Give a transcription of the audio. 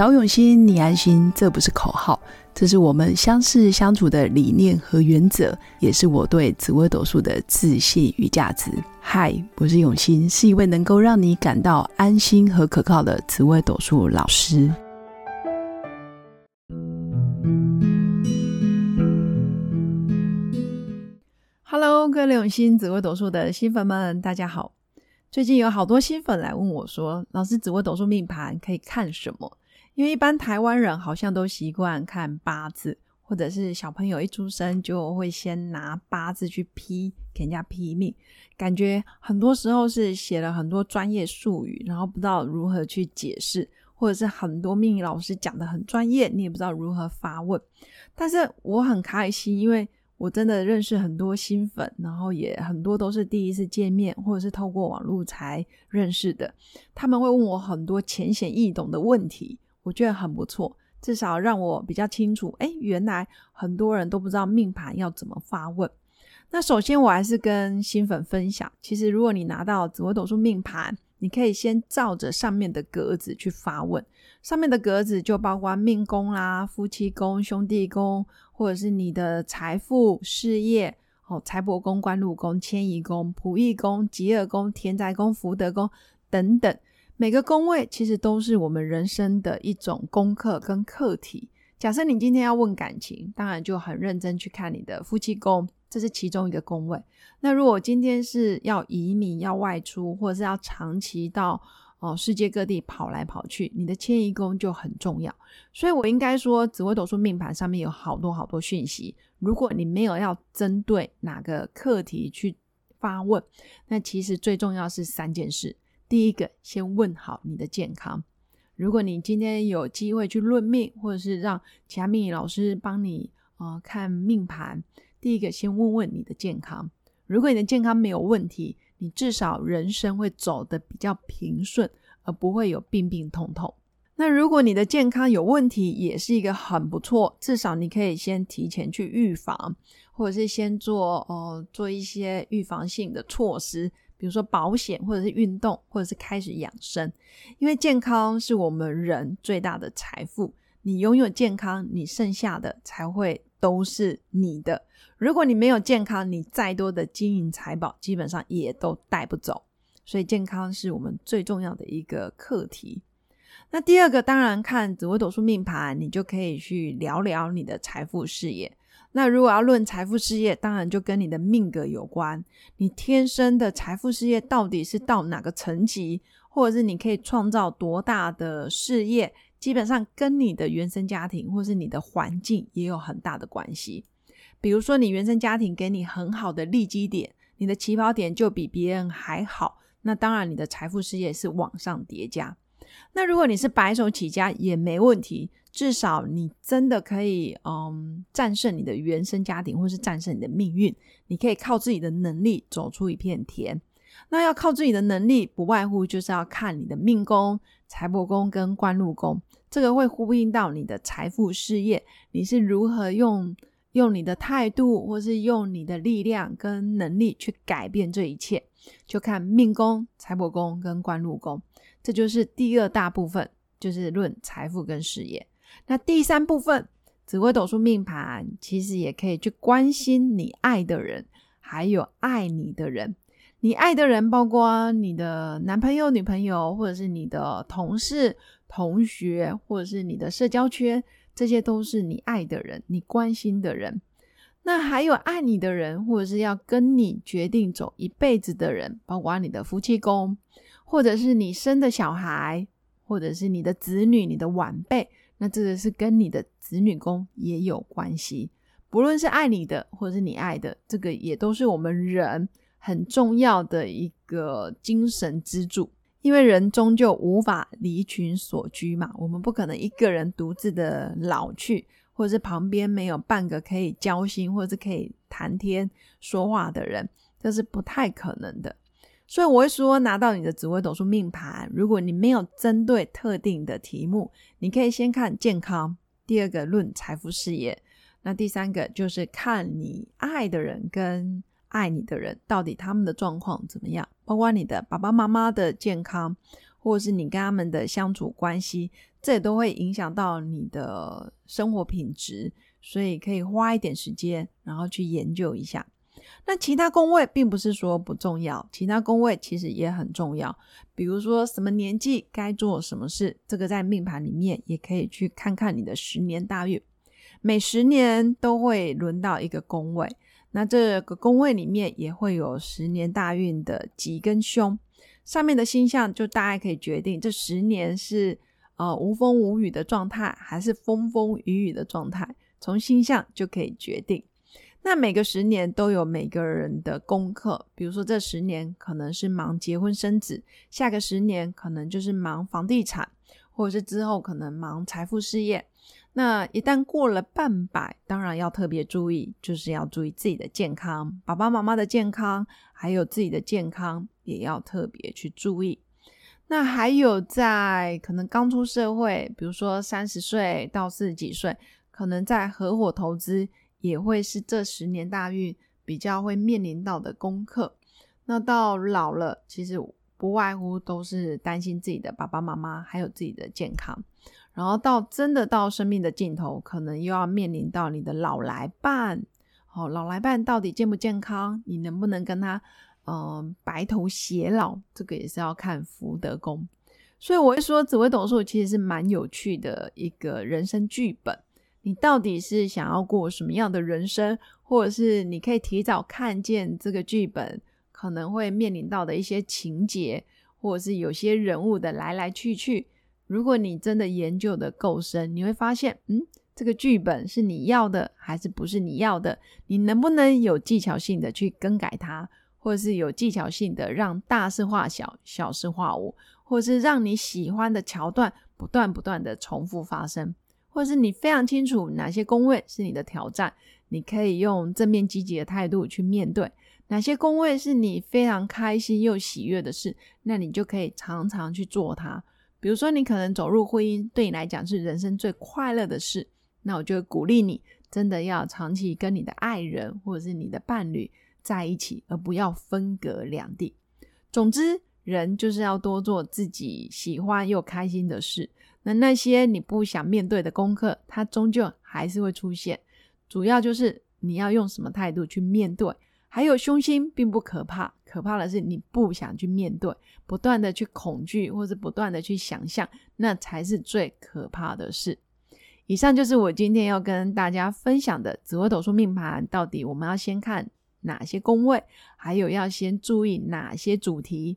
找永新，你安心，这不是口号，这是我们相识相处的理念和原则，也是我对紫微斗数的自信与价值。嗨，我是永新，是一位能够让你感到安心和可靠的紫微斗数老师。Hello，各位永新紫微斗数的新粉们，大家好。最近有好多新粉来问我说：“老师，紫微斗数命盘可以看什么？”因为一般台湾人好像都习惯看八字，或者是小朋友一出生就会先拿八字去批给人家批命，感觉很多时候是写了很多专业术语，然后不知道如何去解释，或者是很多命理老师讲的很专业，你也不知道如何发问。但是我很开心，因为。我真的认识很多新粉，然后也很多都是第一次见面，或者是透过网络才认识的。他们会问我很多浅显易懂的问题，我觉得很不错，至少让我比较清楚。哎，原来很多人都不知道命盘要怎么发问。那首先我还是跟新粉分享，其实如果你拿到紫微斗数命盘，你可以先照着上面的格子去发问，上面的格子就包括命宫啦、夫妻宫、兄弟宫，或者是你的财富、事业、哦财帛宫、官禄宫、迁移宫、仆役宫、吉厄宫、田宅宫、福德宫等等，每个宫位其实都是我们人生的一种功课跟课题。假设你今天要问感情，当然就很认真去看你的夫妻宫。这是其中一个宫位。那如果今天是要移民、要外出，或者是要长期到哦世界各地跑来跑去，你的迁移宫就很重要。所以我应该说，紫微斗数命盘上面有好多好多讯息。如果你没有要针对哪个课题去发问，那其实最重要是三件事。第一个，先问好你的健康。如果你今天有机会去论命，或者是让其他命理老师帮你呃看命盘。第一个，先问问你的健康。如果你的健康没有问题，你至少人生会走得比较平顺，而不会有病病痛痛。那如果你的健康有问题，也是一个很不错，至少你可以先提前去预防，或者是先做哦做一些预防性的措施，比如说保险，或者是运动，或者是开始养生。因为健康是我们人最大的财富，你拥有健康，你剩下的才会。都是你的。如果你没有健康，你再多的金银财宝基本上也都带不走。所以健康是我们最重要的一个课题。那第二个，当然看紫微斗数命盘，你就可以去聊聊你的财富事业。那如果要论财富事业，当然就跟你的命格有关。你天生的财富事业到底是到哪个层级，或者是你可以创造多大的事业？基本上跟你的原生家庭或是你的环境也有很大的关系。比如说，你原生家庭给你很好的利基点，你的起跑点就比别人还好，那当然你的财富事业是往上叠加。那如果你是白手起家也没问题，至少你真的可以嗯战胜你的原生家庭，或是战胜你的命运，你可以靠自己的能力走出一片天。那要靠自己的能力，不外乎就是要看你的命宫、财帛宫跟官禄宫，这个会呼应到你的财富事业，你是如何用用你的态度，或是用你的力量跟能力去改变这一切，就看命宫、财帛宫跟官禄宫，这就是第二大部分，就是论财富跟事业。那第三部分，紫微斗数命盘，其实也可以去关心你爱的人，还有爱你的人。你爱的人，包括你的男朋友、女朋友，或者是你的同事、同学，或者是你的社交圈，这些都是你爱的人，你关心的人。那还有爱你的人，或者是要跟你决定走一辈子的人，包括你的夫妻宫，或者是你生的小孩，或者是你的子女、你的晚辈。那这个是跟你的子女宫也有关系。不论是爱你的，或者是你爱的，这个也都是我们人。很重要的一个精神支柱，因为人终究无法离群所居嘛，我们不可能一个人独自的老去，或者是旁边没有半个可以交心或者是可以谈天说话的人，这是不太可能的。所以我会说，拿到你的紫微斗数命盘，如果你没有针对特定的题目，你可以先看健康，第二个论财富事业，那第三个就是看你爱的人跟。爱你的人到底他们的状况怎么样？包括你的爸爸妈妈的健康，或者是你跟他们的相处关系，这也都会影响到你的生活品质，所以可以花一点时间，然后去研究一下。那其他宫位并不是说不重要，其他宫位其实也很重要。比如说什么年纪该做什么事，这个在命盘里面也可以去看看你的十年大运。每十年都会轮到一个宫位，那这个宫位里面也会有十年大运的吉跟凶，上面的星象就大概可以决定这十年是呃无风无雨的状态，还是风风雨雨的状态，从星象就可以决定。那每个十年都有每个人的功课，比如说这十年可能是忙结婚生子，下个十年可能就是忙房地产，或者是之后可能忙财富事业。那一旦过了半百，当然要特别注意，就是要注意自己的健康，爸爸妈妈的健康，还有自己的健康也要特别去注意。那还有在可能刚出社会，比如说三十岁到四十几岁，可能在合伙投资。也会是这十年大运比较会面临到的功课。那到老了，其实不外乎都是担心自己的爸爸妈妈，还有自己的健康。然后到真的到生命的尽头，可能又要面临到你的老来伴。哦，老来伴到底健不健康？你能不能跟他嗯白头偕老？这个也是要看福德宫。所以我会说，紫微斗数其实是蛮有趣的一个人生剧本。你到底是想要过什么样的人生，或者是你可以提早看见这个剧本可能会面临到的一些情节，或者是有些人物的来来去去。如果你真的研究的够深，你会发现，嗯，这个剧本是你要的还是不是你要的？你能不能有技巧性的去更改它，或者是有技巧性的让大事化小，小事化无，或者是让你喜欢的桥段不断不断的重复发生？或是你非常清楚哪些宫位是你的挑战，你可以用正面积极的态度去面对；哪些宫位是你非常开心又喜悦的事，那你就可以常常去做它。比如说，你可能走入婚姻，对你来讲是人生最快乐的事，那我就鼓励你，真的要长期跟你的爱人或者是你的伴侣在一起，而不要分隔两地。总之，人就是要多做自己喜欢又开心的事。那那些你不想面对的功课，它终究还是会出现。主要就是你要用什么态度去面对。还有凶星并不可怕，可怕的是你不想去面对，不断的去恐惧，或是不断的去想象，那才是最可怕的事。以上就是我今天要跟大家分享的紫微斗数命盘。到底我们要先看哪些宫位，还有要先注意哪些主题？